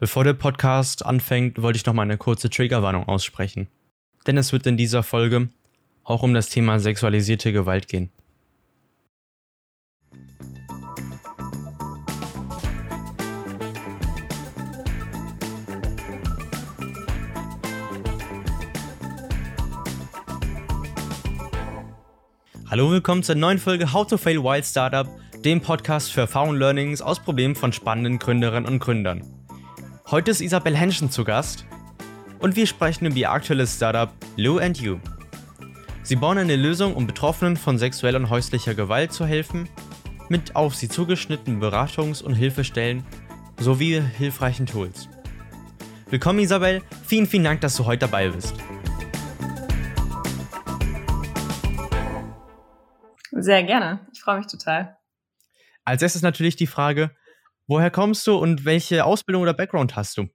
Bevor der Podcast anfängt, wollte ich noch mal eine kurze Triggerwarnung aussprechen. Denn es wird in dieser Folge auch um das Thema sexualisierte Gewalt gehen. Hallo und willkommen zur neuen Folge How to Fail Wild Startup, dem Podcast für Erfahrung und Learnings aus Problemen von spannenden Gründerinnen und Gründern. Heute ist Isabel Henschen zu Gast und wir sprechen über ihr aktuelles Startup Lou and You. Sie bauen eine Lösung, um Betroffenen von sexueller und häuslicher Gewalt zu helfen, mit auf sie zugeschnittenen Beratungs- und Hilfestellen sowie hilfreichen Tools. Willkommen Isabel, vielen, vielen Dank, dass du heute dabei bist. Sehr gerne, ich freue mich total. Als erstes natürlich die Frage, Woher kommst du und welche Ausbildung oder Background hast du?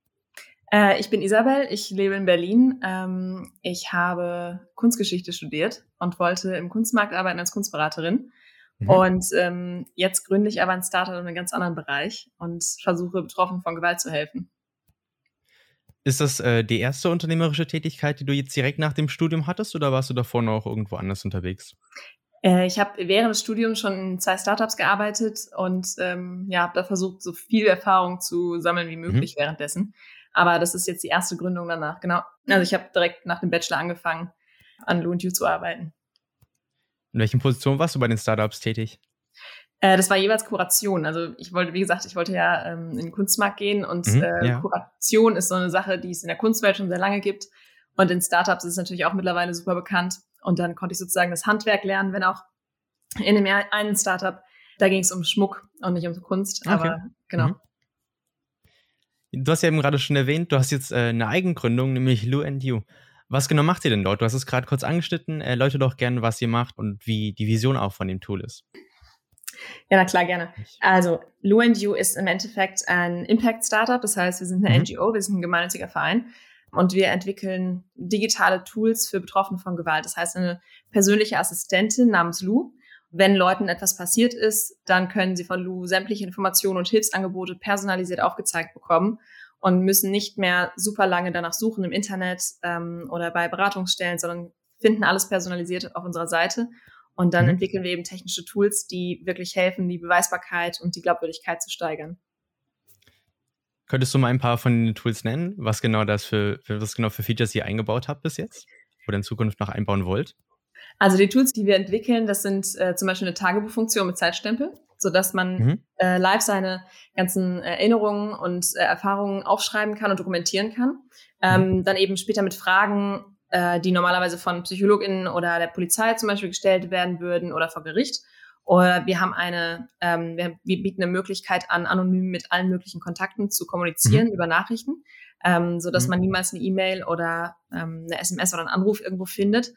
Äh, ich bin Isabel, ich lebe in Berlin. Ähm, ich habe Kunstgeschichte studiert und wollte im Kunstmarkt arbeiten als Kunstberaterin. Mhm. Und ähm, jetzt gründe ich aber ein Startup in einem ganz anderen Bereich und versuche Betroffenen von Gewalt zu helfen. Ist das äh, die erste unternehmerische Tätigkeit, die du jetzt direkt nach dem Studium hattest oder warst du davor noch irgendwo anders unterwegs? Äh, ich habe während des Studiums schon in zwei Startups gearbeitet und ähm, ja, habe da versucht, so viel Erfahrung zu sammeln wie möglich mhm. währenddessen. Aber das ist jetzt die erste Gründung danach, genau. Also ich habe direkt nach dem Bachelor angefangen, an Loon You zu arbeiten. In welchen Positionen warst du bei den Startups tätig? Äh, das war jeweils Kuration. Also ich wollte, wie gesagt, ich wollte ja ähm, in den Kunstmarkt gehen und mhm, äh, ja. Kuration ist so eine Sache, die es in der Kunstwelt schon sehr lange gibt. Und in Startups ist es natürlich auch mittlerweile super bekannt. Und dann konnte ich sozusagen das Handwerk lernen, wenn auch in dem einen Startup, da ging es um Schmuck und nicht um Kunst. Okay. Aber genau. Mhm. Du hast ja eben gerade schon erwähnt, du hast jetzt äh, eine Eigengründung, nämlich Lou and You. Was genau macht ihr denn dort? Du hast es gerade kurz angeschnitten. Erläutere doch gerne, was ihr macht und wie die Vision auch von dem Tool ist. Ja, na klar, gerne. Also, Lou and You ist im Endeffekt ein Impact-Startup. Das heißt, wir sind eine mhm. NGO, wir sind ein gemeinnütziger Verein und wir entwickeln digitale Tools für Betroffene von Gewalt. Das heißt, eine persönliche Assistentin namens Lou. Wenn Leuten etwas passiert ist, dann können sie von Lou sämtliche Informationen und Hilfsangebote personalisiert aufgezeigt bekommen und müssen nicht mehr super lange danach suchen im Internet ähm, oder bei Beratungsstellen, sondern finden alles personalisiert auf unserer Seite. Und dann mhm. entwickeln wir eben technische Tools, die wirklich helfen, die Beweisbarkeit und die Glaubwürdigkeit zu steigern. Könntest du mal ein paar von den Tools nennen, was genau das für, was genau für Features ihr eingebaut habt bis jetzt oder in Zukunft noch einbauen wollt? Also die Tools, die wir entwickeln, das sind äh, zum Beispiel eine Tagebuchfunktion mit Zeitstempel, so dass man mhm. äh, live seine ganzen Erinnerungen und äh, Erfahrungen aufschreiben kann und dokumentieren kann. Ähm, mhm. Dann eben später mit Fragen, äh, die normalerweise von PsychologInnen oder der Polizei zum Beispiel gestellt werden würden oder vor Gericht. Oder wir haben eine, ähm, wir, wir bieten eine Möglichkeit an, anonym mit allen möglichen Kontakten zu kommunizieren mhm. über Nachrichten, ähm, so dass mhm. man niemals eine E-Mail oder ähm, eine SMS oder einen Anruf irgendwo findet.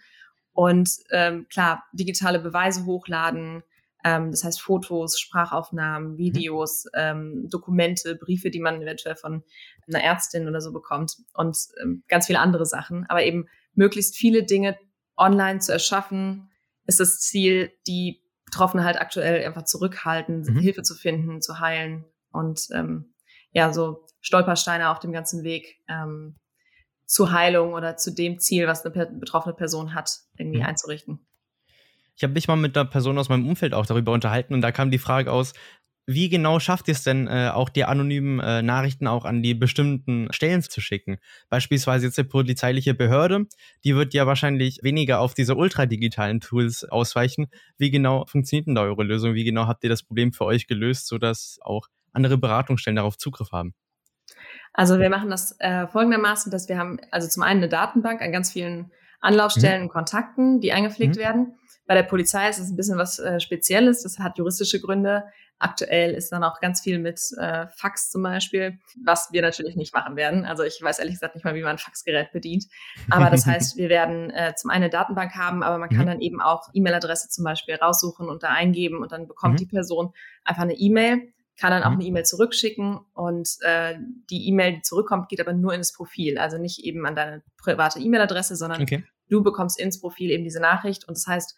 Und ähm, klar, digitale Beweise hochladen, ähm, das heißt Fotos, Sprachaufnahmen, mhm. Videos, ähm, Dokumente, Briefe, die man eventuell von einer Ärztin oder so bekommt und ähm, ganz viele andere Sachen. Aber eben möglichst viele Dinge online zu erschaffen, ist das Ziel, die Betroffene halt aktuell einfach zurückhalten, mhm. Hilfe zu finden, zu heilen und ähm, ja, so Stolpersteine auf dem ganzen Weg ähm, zur Heilung oder zu dem Ziel, was eine betroffene Person hat, irgendwie mhm. einzurichten. Ich habe mich mal mit einer Person aus meinem Umfeld auch darüber unterhalten und da kam die Frage aus, wie genau schafft ihr es denn, äh, auch die anonymen äh, Nachrichten auch an die bestimmten Stellen zu schicken? Beispielsweise jetzt die polizeiliche Behörde, die wird ja wahrscheinlich weniger auf diese ultradigitalen Tools ausweichen. Wie genau funktioniert denn da eure Lösung? Wie genau habt ihr das Problem für euch gelöst, sodass auch andere Beratungsstellen darauf Zugriff haben? Also wir machen das äh, folgendermaßen, dass wir haben also zum einen eine Datenbank an ganz vielen Anlaufstellen mhm. und Kontakten, die eingepflegt mhm. werden. Bei der Polizei ist es ein bisschen was äh, Spezielles. Das hat juristische Gründe. Aktuell ist dann auch ganz viel mit äh, Fax zum Beispiel, was wir natürlich nicht machen werden. Also ich weiß ehrlich gesagt nicht mal, wie man ein Faxgerät bedient. Aber das heißt, wir werden äh, zum einen eine Datenbank haben, aber man kann mhm. dann eben auch E-Mail-Adresse zum Beispiel raussuchen und da eingeben und dann bekommt mhm. die Person einfach eine E-Mail, kann dann auch mhm. eine E-Mail zurückschicken und äh, die E-Mail, die zurückkommt, geht aber nur in das Profil. Also nicht eben an deine private E-Mail-Adresse, sondern okay. du bekommst ins Profil eben diese Nachricht und das heißt,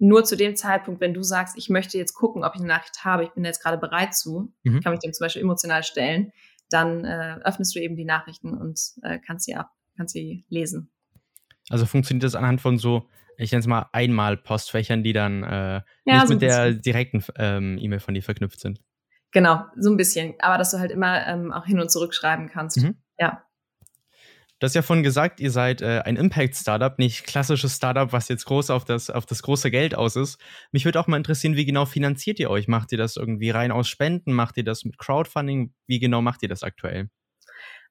nur zu dem Zeitpunkt, wenn du sagst, ich möchte jetzt gucken, ob ich eine Nachricht habe, ich bin jetzt gerade bereit zu, mhm. kann mich dem zum Beispiel emotional stellen, dann äh, öffnest du eben die Nachrichten und äh, kannst sie ab, kannst sie lesen. Also funktioniert das anhand von so, ich nenne es mal einmal Postfächern, die dann äh, ja, nicht so mit der direkten ähm, E-Mail von dir verknüpft sind. Genau, so ein bisschen. Aber dass du halt immer ähm, auch hin und zurück schreiben kannst. Mhm. Ja. Du hast ja vorhin gesagt, ihr seid äh, ein Impact-Startup, nicht klassisches Startup, was jetzt groß auf das, auf das große Geld aus ist. Mich würde auch mal interessieren, wie genau finanziert ihr euch? Macht ihr das irgendwie rein aus Spenden? Macht ihr das mit Crowdfunding? Wie genau macht ihr das aktuell?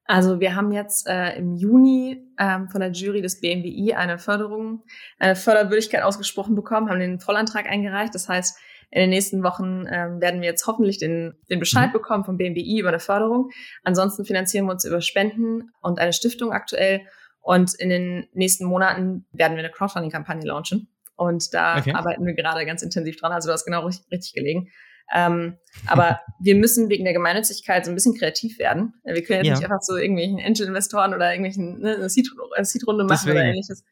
Also wir haben jetzt äh, im Juni ähm, von der Jury des BMWI eine Förderung, eine Förderwürdigkeit ausgesprochen bekommen, haben den Vollantrag eingereicht. Das heißt, in den nächsten Wochen ähm, werden wir jetzt hoffentlich den, den Bescheid mhm. bekommen vom BMWI über eine Förderung. Ansonsten finanzieren wir uns über Spenden und eine Stiftung aktuell. Und in den nächsten Monaten werden wir eine Crowdfunding-Kampagne launchen. Und da okay. arbeiten wir gerade ganz intensiv dran. Also du hast genau richtig, richtig gelegen. Ähm, aber wir müssen wegen der Gemeinnützigkeit so ein bisschen kreativ werden. Wir können jetzt ja. nicht einfach so irgendwelchen Angel-Investoren oder irgendwelchen ne, eine Seed-Runde machen Deswegen. oder ähnliches.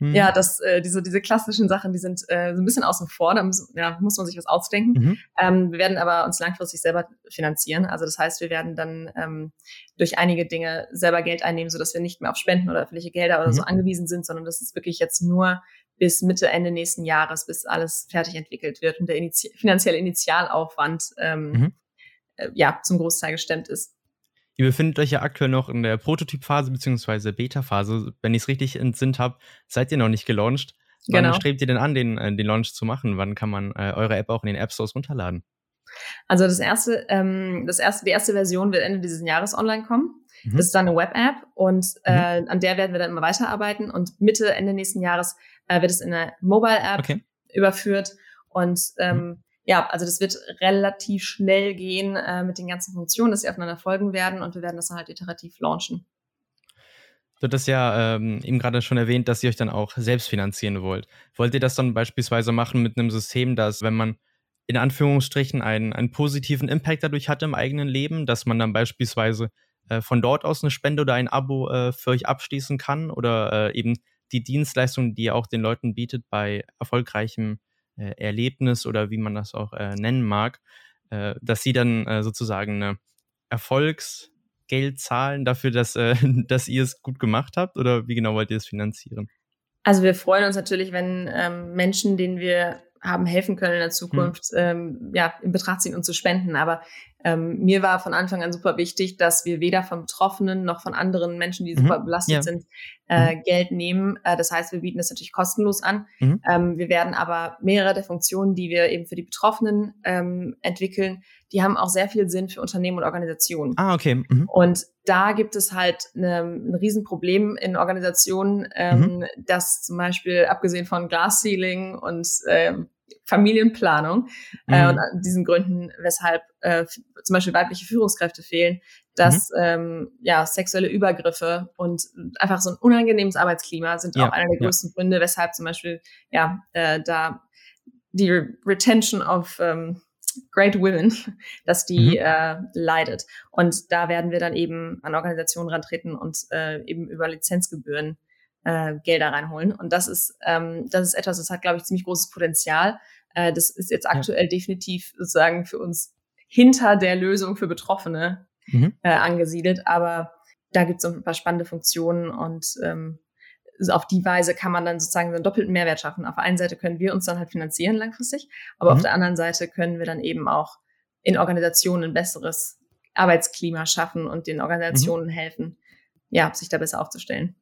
Mhm. Ja, das, äh, diese, diese klassischen Sachen, die sind äh, so ein bisschen außen vor, da muss, ja, muss man sich was ausdenken. Mhm. Ähm, wir werden aber uns langfristig selber finanzieren. Also das heißt, wir werden dann ähm, durch einige Dinge selber Geld einnehmen, sodass wir nicht mehr auf Spenden oder öffentliche Gelder oder mhm. so angewiesen sind, sondern das ist wirklich jetzt nur bis Mitte, Ende nächsten Jahres, bis alles fertig entwickelt wird und der Initi finanzielle Initialaufwand ähm, mhm. äh, ja zum Großteil gestemmt ist. Ihr befindet euch ja aktuell noch in der Prototypphase bzw. Beta-Phase. Wenn ich es richtig entsinnt habe, seid ihr noch nicht gelauncht. Wann genau. strebt ihr denn an, den, äh, den Launch zu machen? Wann kann man äh, eure App auch in den App Stores runterladen? Also das erste, ähm, das erste, die erste Version wird Ende dieses Jahres online kommen. Mhm. Das ist dann eine Web-App und äh, mhm. an der werden wir dann immer weiterarbeiten. Und Mitte, Ende nächsten Jahres äh, wird es in eine Mobile-App okay. überführt. Und ähm, mhm ja, also das wird relativ schnell gehen äh, mit den ganzen Funktionen, dass sie aufeinander folgen werden und wir werden das dann halt iterativ launchen. Du hattest ja ähm, eben gerade schon erwähnt, dass ihr euch dann auch selbst finanzieren wollt. Wollt ihr das dann beispielsweise machen mit einem System, dass wenn man in Anführungsstrichen einen, einen positiven Impact dadurch hat im eigenen Leben, dass man dann beispielsweise äh, von dort aus eine Spende oder ein Abo äh, für euch abschließen kann oder äh, eben die Dienstleistungen, die ihr auch den Leuten bietet bei erfolgreichem äh, Erlebnis oder wie man das auch äh, nennen mag, äh, dass sie dann äh, sozusagen eine Erfolgsgeld zahlen dafür, dass, äh, dass ihr es gut gemacht habt? Oder wie genau wollt ihr es finanzieren? Also wir freuen uns natürlich, wenn ähm, Menschen, denen wir haben helfen können in der. Zukunft, hm. ähm, ja, in Betracht ziehen und zu spenden. Aber ähm, mir war von Anfang an super wichtig, dass wir weder von Betroffenen noch von anderen Menschen, die mhm. super belastet ja. sind, äh, mhm. Geld nehmen. Äh, das heißt, wir bieten das natürlich kostenlos an. Mhm. Ähm, wir werden aber mehrere der Funktionen, die wir eben für die Betroffenen ähm, entwickeln, die haben auch sehr viel Sinn für Unternehmen und Organisationen. Ah, okay. Mhm. Und da gibt es halt eine, ein Riesenproblem in Organisationen, ähm, mhm. dass zum Beispiel abgesehen von Glass Ceiling und ähm, Familienplanung äh, mhm. und an diesen Gründen, weshalb äh, zum Beispiel weibliche Führungskräfte fehlen, dass mhm. ähm, ja sexuelle Übergriffe und einfach so ein unangenehmes Arbeitsklima sind ja, auch einer der größten ja. Gründe, weshalb zum Beispiel ja äh, da die Retention of ähm, Great Women, dass die mhm. äh, leidet. Und da werden wir dann eben an Organisationen rantreten und äh, eben über Lizenzgebühren äh, Gelder reinholen. Und das ist, ähm, das ist etwas, das hat, glaube ich, ziemlich großes Potenzial. Äh, das ist jetzt aktuell ja. definitiv sozusagen für uns hinter der Lösung für Betroffene mhm. äh, angesiedelt. Aber da gibt es ein paar spannende Funktionen und ähm, auf die Weise kann man dann sozusagen so einen doppelten Mehrwert schaffen. Auf der einen Seite können wir uns dann halt finanzieren langfristig, aber mhm. auf der anderen Seite können wir dann eben auch in Organisationen ein besseres Arbeitsklima schaffen und den Organisationen mhm. helfen, ja, sich da besser aufzustellen.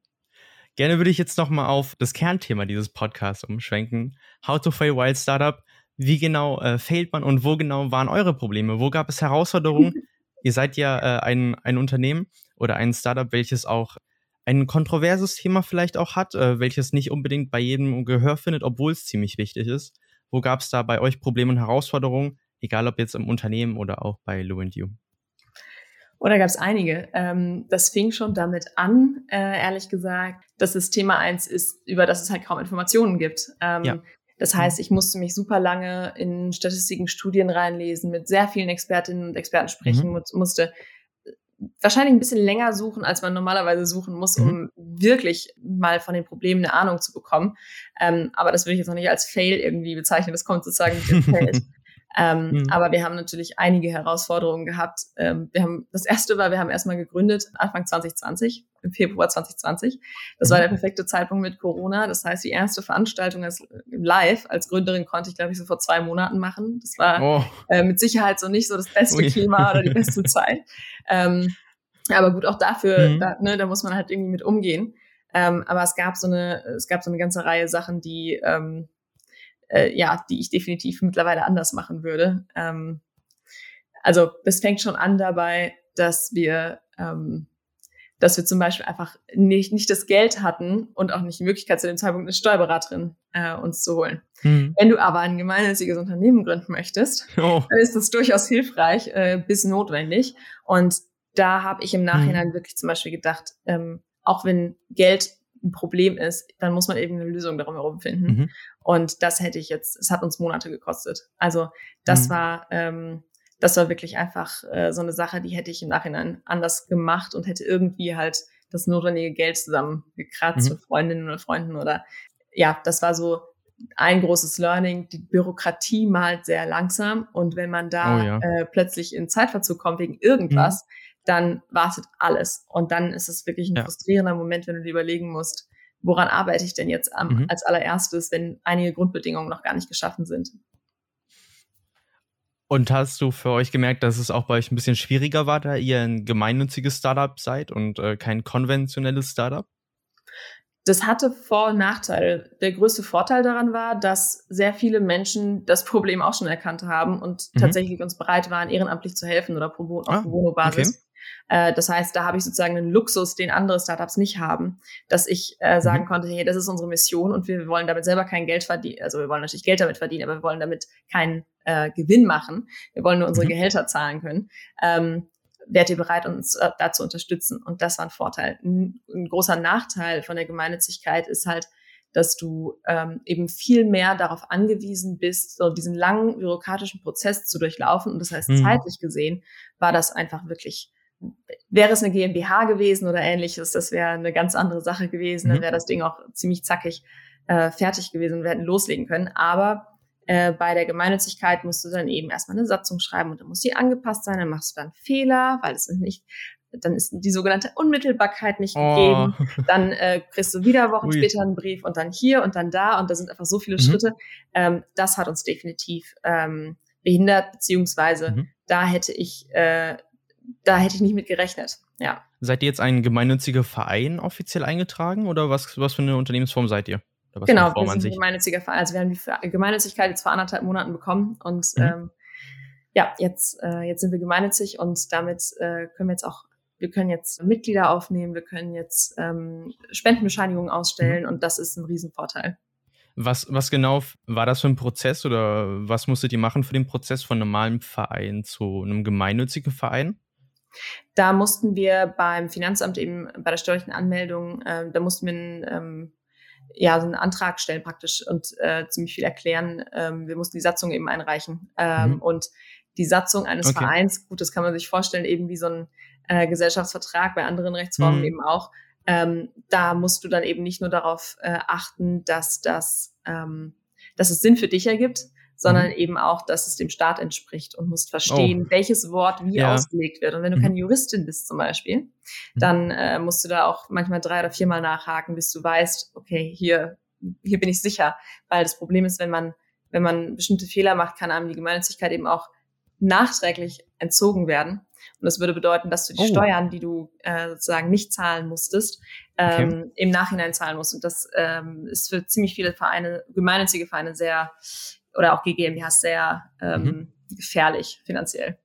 Gerne würde ich jetzt nochmal auf das Kernthema dieses Podcasts umschwenken. How to fail wild Startup. Wie genau äh, failt man und wo genau waren eure Probleme? Wo gab es Herausforderungen? Ihr seid ja äh, ein, ein Unternehmen oder ein Startup, welches auch ein kontroverses Thema vielleicht auch hat, äh, welches nicht unbedingt bei jedem Gehör findet, obwohl es ziemlich wichtig ist. Wo gab es da bei euch Probleme und Herausforderungen, egal ob jetzt im Unternehmen oder auch bei Lou You? Oder gab es einige. Ähm, das fing schon damit an, äh, ehrlich gesagt, dass es Thema eins ist, über das es halt kaum Informationen gibt. Ähm, ja. Das heißt, ich musste mich super lange in Statistiken, Studien reinlesen, mit sehr vielen Expertinnen und Experten sprechen, mhm. musste wahrscheinlich ein bisschen länger suchen, als man normalerweise suchen muss, um mhm. wirklich mal von den Problemen eine Ahnung zu bekommen. Ähm, aber das würde ich jetzt noch nicht als Fail irgendwie bezeichnen. Das kommt sozusagen mit dem Feld. Ähm, mhm. Aber wir haben natürlich einige Herausforderungen gehabt. Ähm, wir haben, das erste war, wir haben erstmal gegründet Anfang 2020, im Februar 2020. Das mhm. war der perfekte Zeitpunkt mit Corona. Das heißt, die erste Veranstaltung als live als Gründerin konnte ich, glaube ich, so vor zwei Monaten machen. Das war oh. äh, mit Sicherheit so nicht so das beste Ui. Klima oder die beste Zeit. Ähm, aber gut, auch dafür, mhm. da, ne, da muss man halt irgendwie mit umgehen. Ähm, aber es gab so eine, es gab so eine ganze Reihe Sachen, die, ähm, äh, ja, die ich definitiv mittlerweile anders machen würde. Ähm, also es fängt schon an dabei, dass wir, ähm, dass wir zum Beispiel einfach nicht, nicht das Geld hatten und auch nicht die Möglichkeit zu dem Zeitpunkt eine Steuerberaterin äh, uns zu holen. Hm. Wenn du aber ein gemeinnütziges Unternehmen gründen möchtest, oh. dann ist das durchaus hilfreich äh, bis notwendig. Und da habe ich im Nachhinein hm. wirklich zum Beispiel gedacht, ähm, auch wenn Geld ein Problem ist, dann muss man eben eine Lösung darum herum finden. Mhm. Und das hätte ich jetzt, es hat uns Monate gekostet. Also das mhm. war, ähm, das war wirklich einfach äh, so eine Sache, die hätte ich im Nachhinein anders gemacht und hätte irgendwie halt das notwendige Geld zusammengekratzt mhm. mit Freundinnen oder Freunden oder ja, das war so ein großes Learning. Die Bürokratie malt sehr langsam und wenn man da oh, ja. äh, plötzlich in Zeitverzug kommt wegen irgendwas, mhm dann wartet alles. Und dann ist es wirklich ein ja. frustrierender Moment, wenn du dir überlegen musst, woran arbeite ich denn jetzt am, mhm. als allererstes, wenn einige Grundbedingungen noch gar nicht geschaffen sind. Und hast du für euch gemerkt, dass es auch bei euch ein bisschen schwieriger war, da ihr ein gemeinnütziges Startup seid und äh, kein konventionelles Startup? Das hatte Vor- und Nachteile. Der größte Vorteil daran war, dass sehr viele Menschen das Problem auch schon erkannt haben und mhm. tatsächlich uns bereit waren, ehrenamtlich zu helfen oder auf ah, Bono-Basis. Okay. Äh, das heißt, da habe ich sozusagen einen Luxus, den andere Startups nicht haben, dass ich äh, sagen mhm. konnte, hey, das ist unsere Mission und wir wollen damit selber kein Geld verdienen. Also wir wollen natürlich Geld damit verdienen, aber wir wollen damit keinen äh, Gewinn machen. Wir wollen nur unsere mhm. Gehälter zahlen können. Ähm, wärt ihr bereit, uns äh, da zu unterstützen? Und das war ein Vorteil. Ein, ein großer Nachteil von der Gemeinnützigkeit ist halt, dass du ähm, eben viel mehr darauf angewiesen bist, so diesen langen bürokratischen Prozess zu durchlaufen. Und das heißt, mhm. zeitlich gesehen war das einfach wirklich Wäre es eine GmbH gewesen oder ähnliches, das wäre eine ganz andere Sache gewesen. Mhm. Dann wäre das Ding auch ziemlich zackig äh, fertig gewesen und wir hätten loslegen können. Aber äh, bei der Gemeinnützigkeit musst du dann eben erstmal eine Satzung schreiben und dann muss die angepasst sein. Dann machst du dann Fehler, weil es nicht, dann ist die sogenannte Unmittelbarkeit nicht oh. gegeben. Dann äh, kriegst du wieder Wochen Ui. später einen Brief und dann hier und dann da und da sind einfach so viele mhm. Schritte. Ähm, das hat uns definitiv ähm, behindert, beziehungsweise mhm. da hätte ich äh, da hätte ich nicht mit gerechnet. Ja. Seid ihr jetzt ein gemeinnütziger Verein offiziell eingetragen oder was, was für eine Unternehmensform seid ihr? Genau, wir sind ein gemeinnütziger Verein. Also wir haben die Gemeinnützigkeit jetzt vor anderthalb Monaten bekommen und mhm. ähm, ja, jetzt, äh, jetzt sind wir gemeinnützig und damit äh, können wir jetzt auch, wir können jetzt Mitglieder aufnehmen, wir können jetzt ähm, Spendenbescheinigungen ausstellen mhm. und das ist ein Riesenvorteil. Was, was genau war das für ein Prozess oder was musstet ihr machen für den Prozess von normalem Verein zu einem gemeinnützigen Verein? Da mussten wir beim Finanzamt eben bei der steuerlichen Anmeldung, äh, da mussten wir einen, ähm, ja, so einen Antrag stellen praktisch und äh, ziemlich viel erklären. Ähm, wir mussten die Satzung eben einreichen. Ähm, mhm. Und die Satzung eines okay. Vereins, gut, das kann man sich vorstellen, eben wie so ein äh, Gesellschaftsvertrag bei anderen Rechtsformen mhm. eben auch. Ähm, da musst du dann eben nicht nur darauf äh, achten, dass das, ähm, dass es Sinn für dich ergibt, sondern mhm. eben auch, dass es dem Staat entspricht und musst verstehen, oh. welches Wort wie ja. ausgelegt wird. Und wenn du mhm. keine Juristin bist zum Beispiel, mhm. dann äh, musst du da auch manchmal drei oder viermal nachhaken, bis du weißt, okay, hier, hier bin ich sicher. Weil das Problem ist, wenn man, wenn man bestimmte Fehler macht, kann einem die Gemeinnützigkeit eben auch nachträglich entzogen werden. Und das würde bedeuten, dass du die oh. Steuern, die du äh, sozusagen nicht zahlen musstest, ähm, okay. im Nachhinein zahlen musst. Und das ähm, ist für ziemlich viele Vereine, gemeinnützige Vereine sehr oder auch GmbHs sehr ähm, mhm. gefährlich finanziell.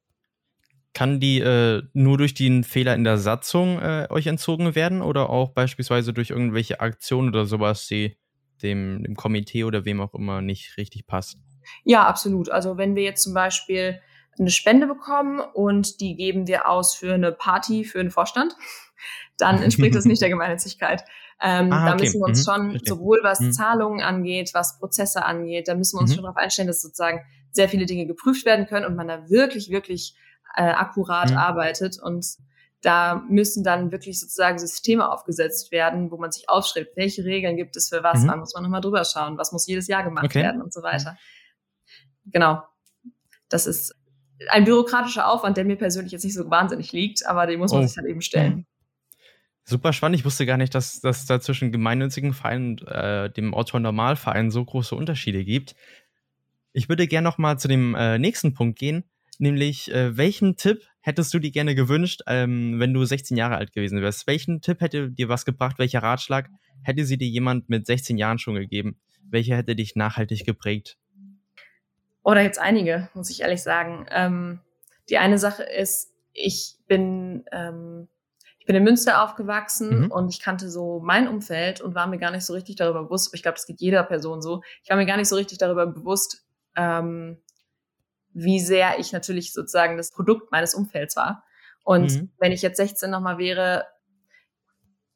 Kann die äh, nur durch den Fehler in der Satzung äh, euch entzogen werden oder auch beispielsweise durch irgendwelche Aktionen oder sowas, die dem, dem Komitee oder wem auch immer nicht richtig passt? Ja, absolut. Also wenn wir jetzt zum Beispiel eine Spende bekommen und die geben wir aus für eine Party für einen Vorstand, dann entspricht das nicht der Gemeinnützigkeit. Ähm, ah, da okay. müssen wir uns mhm. schon, sowohl was mhm. Zahlungen angeht, was Prozesse angeht, da müssen wir uns mhm. schon darauf einstellen, dass sozusagen sehr viele Dinge geprüft werden können und man da wirklich, wirklich äh, akkurat mhm. arbeitet. Und da müssen dann wirklich sozusagen Systeme aufgesetzt werden, wo man sich aufschreibt, welche Regeln gibt es für was, mhm. wann muss man nochmal drüber schauen, was muss jedes Jahr gemacht okay. werden und so weiter. Genau. das ist ein bürokratischer Aufwand, der mir persönlich jetzt nicht so wahnsinnig liegt, aber den muss man oh. sich halt eben stellen. Super spannend. Ich wusste gar nicht, dass, dass da zwischen gemeinnützigen Vereinen und äh, dem Autor-Normalverein so große Unterschiede gibt. Ich würde gerne noch mal zu dem äh, nächsten Punkt gehen, nämlich äh, welchen Tipp hättest du dir gerne gewünscht, ähm, wenn du 16 Jahre alt gewesen wärst? Welchen Tipp hätte dir was gebracht? Welcher Ratschlag hätte sie dir jemand mit 16 Jahren schon gegeben? Welcher hätte dich nachhaltig geprägt? Oh, da gibt's einige, muss ich ehrlich sagen. Ähm, die eine Sache ist, ich bin ähm, bin in Münster aufgewachsen mhm. und ich kannte so mein Umfeld und war mir gar nicht so richtig darüber bewusst, ich glaube, das geht jeder Person so, ich war mir gar nicht so richtig darüber bewusst, ähm, wie sehr ich natürlich sozusagen das Produkt meines Umfelds war. Und mhm. wenn ich jetzt 16 nochmal wäre,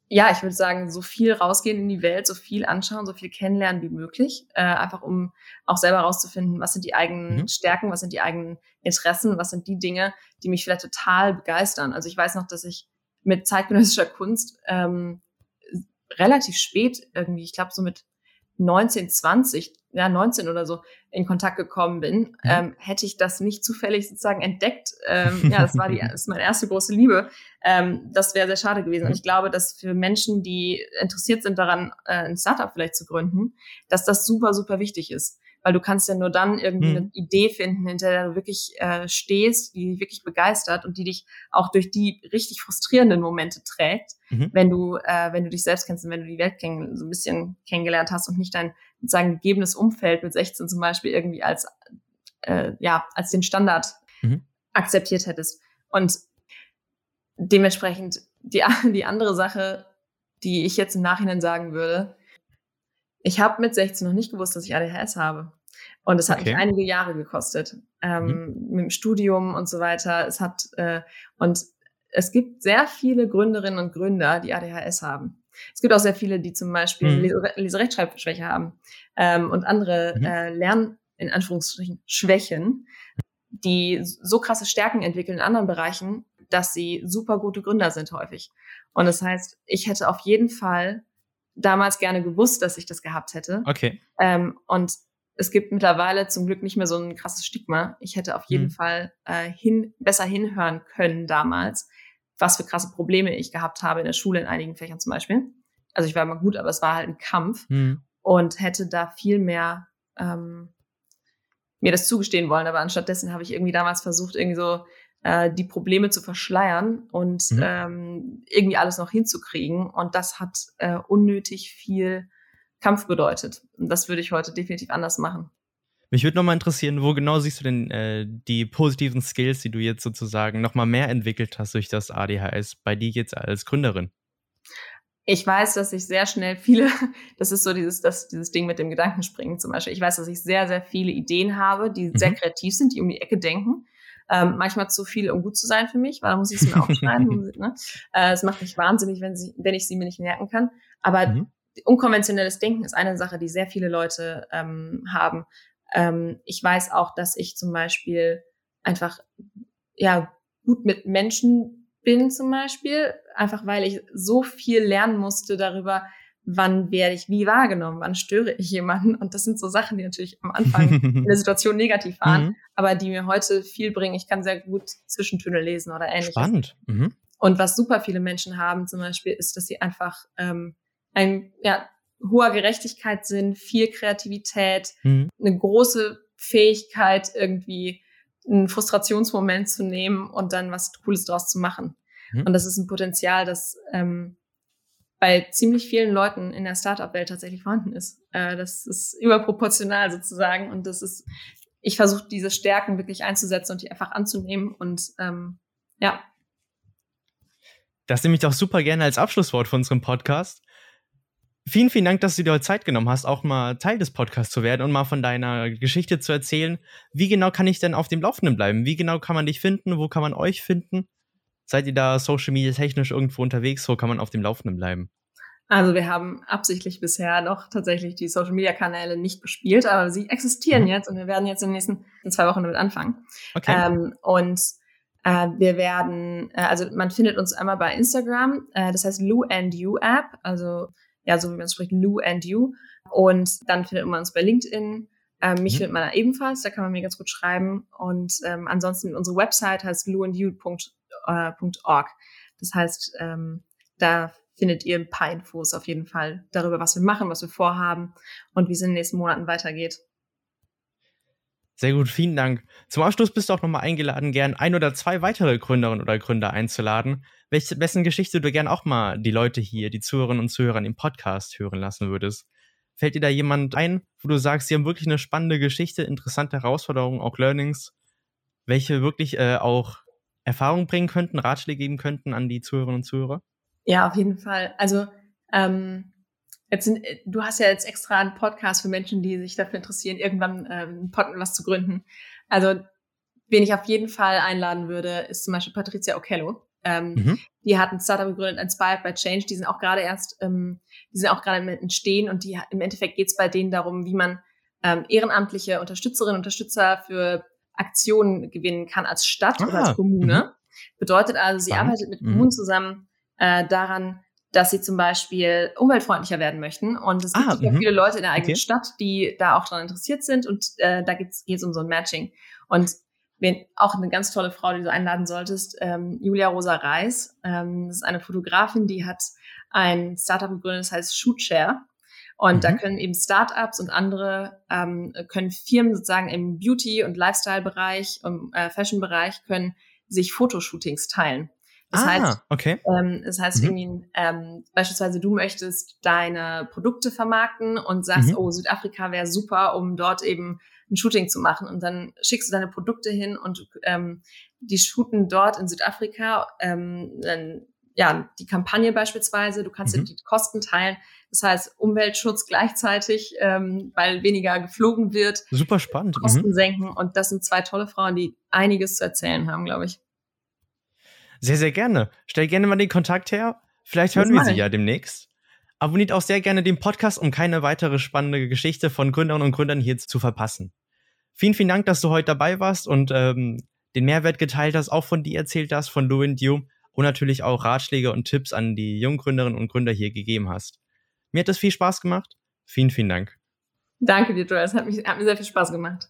ja, ich würde sagen, so viel rausgehen in die Welt, so viel anschauen, so viel kennenlernen wie möglich, äh, einfach um auch selber rauszufinden, was sind die eigenen mhm. Stärken, was sind die eigenen Interessen, was sind die Dinge, die mich vielleicht total begeistern. Also ich weiß noch, dass ich mit zeitgenössischer Kunst ähm, relativ spät irgendwie, ich glaube so mit 19, 20, ja 19 oder so in Kontakt gekommen bin, mhm. ähm, hätte ich das nicht zufällig sozusagen entdeckt. Ähm, ja, das war die, das ist meine erste große Liebe. Ähm, das wäre sehr schade gewesen. Und ich glaube, dass für Menschen, die interessiert sind daran, äh, ein Startup vielleicht zu gründen, dass das super, super wichtig ist weil du kannst ja nur dann irgendwie mhm. eine Idee finden, hinter der du wirklich äh, stehst, die dich wirklich begeistert und die dich auch durch die richtig frustrierenden Momente trägt, mhm. wenn du äh, wenn du dich selbst kennst und wenn du die Welt kenn so ein bisschen kennengelernt hast und nicht dein sozusagen gegebenes Umfeld mit 16 zum Beispiel irgendwie als äh, ja als den Standard mhm. akzeptiert hättest und dementsprechend die die andere Sache, die ich jetzt im Nachhinein sagen würde, ich habe mit 16 noch nicht gewusst, dass ich ADHS habe. Und es hat okay. mich einige Jahre gekostet. Ähm, mhm. Mit dem Studium und so weiter. Es hat, äh, und es gibt sehr viele Gründerinnen und Gründer, die ADHS haben. Es gibt auch sehr viele, die zum Beispiel mhm. Lese Leserechtschreibschwäche haben ähm, und andere mhm. äh, Lern, in Anführungsstrichen, Schwächen, die so krasse Stärken entwickeln in anderen Bereichen, dass sie super gute Gründer sind häufig. Und das heißt, ich hätte auf jeden Fall damals gerne gewusst, dass ich das gehabt hätte. Okay. Ähm, und es gibt mittlerweile zum Glück nicht mehr so ein krasses Stigma. Ich hätte auf jeden mhm. Fall äh, hin, besser hinhören können damals, was für krasse Probleme ich gehabt habe in der Schule in einigen Fächern zum Beispiel. Also ich war immer gut, aber es war halt ein Kampf mhm. und hätte da viel mehr ähm, mir das zugestehen wollen. Aber anstattdessen habe ich irgendwie damals versucht, irgendwie so äh, die Probleme zu verschleiern und mhm. ähm, irgendwie alles noch hinzukriegen. Und das hat äh, unnötig viel Kampf bedeutet. Und das würde ich heute definitiv anders machen. Mich würde nochmal interessieren, wo genau siehst du denn äh, die positiven Skills, die du jetzt sozusagen nochmal mehr entwickelt hast durch das ADHS bei dir jetzt als Gründerin? Ich weiß, dass ich sehr schnell viele, das ist so dieses, das, dieses Ding mit dem Gedankenspringen zum Beispiel. Ich weiß, dass ich sehr, sehr viele Ideen habe, die mhm. sehr kreativ sind, die um die Ecke denken ähm, manchmal zu viel, um gut zu sein für mich, weil da muss ich sie mir aufschreiben. ne? äh, es macht mich wahnsinnig, wenn, sie, wenn ich sie mir nicht merken kann. Aber mhm. unkonventionelles Denken ist eine Sache, die sehr viele Leute ähm, haben. Ähm, ich weiß auch, dass ich zum Beispiel einfach ja gut mit Menschen bin zum Beispiel, einfach weil ich so viel lernen musste darüber, wann werde ich wie wahrgenommen, wann störe ich jemanden. Und das sind so Sachen, die natürlich am Anfang in der Situation negativ waren, mhm. aber die mir heute viel bringen. Ich kann sehr gut Zwischentöne lesen oder ähnliches. Spannend. Mhm. Und was super viele Menschen haben zum Beispiel, ist, dass sie einfach ähm, ein ja, hoher Gerechtigkeit sind, viel Kreativität, mhm. eine große Fähigkeit, irgendwie einen Frustrationsmoment zu nehmen und dann was Cooles draus zu machen. Mhm. Und das ist ein Potenzial, das ähm, bei ziemlich vielen Leuten in der Startup-Welt tatsächlich vorhanden ist. Äh, das ist überproportional sozusagen und das ist, ich versuche diese Stärken wirklich einzusetzen und die einfach anzunehmen und ähm, ja. Das nehme ich doch super gerne als Abschlusswort von unserem Podcast. Vielen, vielen Dank, dass du dir heute Zeit genommen hast, auch mal Teil des Podcasts zu werden und mal von deiner Geschichte zu erzählen. Wie genau kann ich denn auf dem Laufenden bleiben? Wie genau kann man dich finden? Wo kann man euch finden? Seid ihr da Social Media technisch irgendwo unterwegs? So kann man auf dem Laufenden bleiben. Also wir haben absichtlich bisher noch tatsächlich die Social Media Kanäle nicht bespielt, aber sie existieren mhm. jetzt und wir werden jetzt in den nächsten zwei Wochen damit anfangen. Okay. Ähm, und äh, wir werden, äh, also man findet uns einmal bei Instagram, äh, das heißt Lou and You App, also ja, so wie man es spricht, Lou and You. Und dann findet man uns bei LinkedIn, Ähm, mich mhm. findet man da ebenfalls, da kann man mir ganz gut schreiben. Und ähm, ansonsten unsere Website heißt luandyou.org. Äh, das heißt, ähm, da findet ihr ein paar Infos auf jeden Fall darüber, was wir machen, was wir vorhaben und wie es in den nächsten Monaten weitergeht. Sehr gut, vielen Dank. Zum Abschluss bist du auch nochmal eingeladen, gern ein oder zwei weitere Gründerinnen oder Gründer einzuladen, wessen Geschichte du gern auch mal die Leute hier, die Zuhörerinnen und Zuhörer im Podcast hören lassen würdest. Fällt dir da jemand ein, wo du sagst, sie haben wirklich eine spannende Geschichte, interessante Herausforderungen, auch Learnings, welche wirklich äh, auch Erfahrung bringen könnten, Ratschläge geben könnten an die Zuhörerinnen und Zuhörer? Ja, auf jeden Fall. Also ähm, jetzt sind, äh, du hast ja jetzt extra einen Podcast für Menschen, die sich dafür interessieren, irgendwann ähm, was zu gründen. Also wen ich auf jeden Fall einladen würde, ist zum Beispiel Patricia Okello. Ähm, mhm. Die hat ein Startup gegründet, Inspired by Change. Die sind auch gerade erst, ähm, die sind auch gerade im Entstehen und die im Endeffekt geht es bei denen darum, wie man ähm, ehrenamtliche Unterstützerinnen und Unterstützer für Aktionen gewinnen kann als Stadt ah, oder als Kommune. Mhm. Bedeutet also, sie Spannend. arbeitet mit mhm. Kommunen zusammen äh, daran, dass sie zum Beispiel umweltfreundlicher werden möchten. Und es gibt ah, ja mhm. viele Leute in der eigenen okay. Stadt, die da auch daran interessiert sind. Und äh, da geht es um so ein Matching. Und wen, auch eine ganz tolle Frau, die du einladen solltest, ähm, Julia Rosa Reis. Ähm, das ist eine Fotografin, die hat ein Startup gegründet, das heißt Shootshare. Und mhm. da können eben Startups und andere ähm, können Firmen sozusagen im Beauty- und Lifestyle-Bereich, im äh, Fashion-Bereich können sich Fotoshootings teilen. Das ah, heißt, okay. ähm, das heißt mhm. irgendwie, ähm, beispielsweise du möchtest deine Produkte vermarkten und sagst, mhm. oh, Südafrika wäre super, um dort eben ein Shooting zu machen. Und dann schickst du deine Produkte hin und ähm, die shooten dort in Südafrika. Ähm, dann, ja, die Kampagne beispielsweise, du kannst mhm. dir die Kosten teilen. Das heißt, Umweltschutz gleichzeitig, ähm, weil weniger geflogen wird. Super spannend. Kosten mhm. senken. Und das sind zwei tolle Frauen, die einiges zu erzählen haben, glaube ich. Sehr, sehr gerne. Stell gerne mal den Kontakt her. Vielleicht hören wir sie ja demnächst. Abonniert auch sehr gerne den Podcast, um keine weitere spannende Geschichte von Gründerinnen und Gründern hier zu verpassen. Vielen, vielen Dank, dass du heute dabei warst und ähm, den Mehrwert geteilt hast, auch von dir erzählt hast, von Lou and You und natürlich auch Ratschläge und Tipps an die jungen Gründerinnen und Gründer hier gegeben hast. Mir hat das viel Spaß gemacht. Vielen, vielen Dank. Danke dir, Joel. Es hat, hat mir sehr viel Spaß gemacht.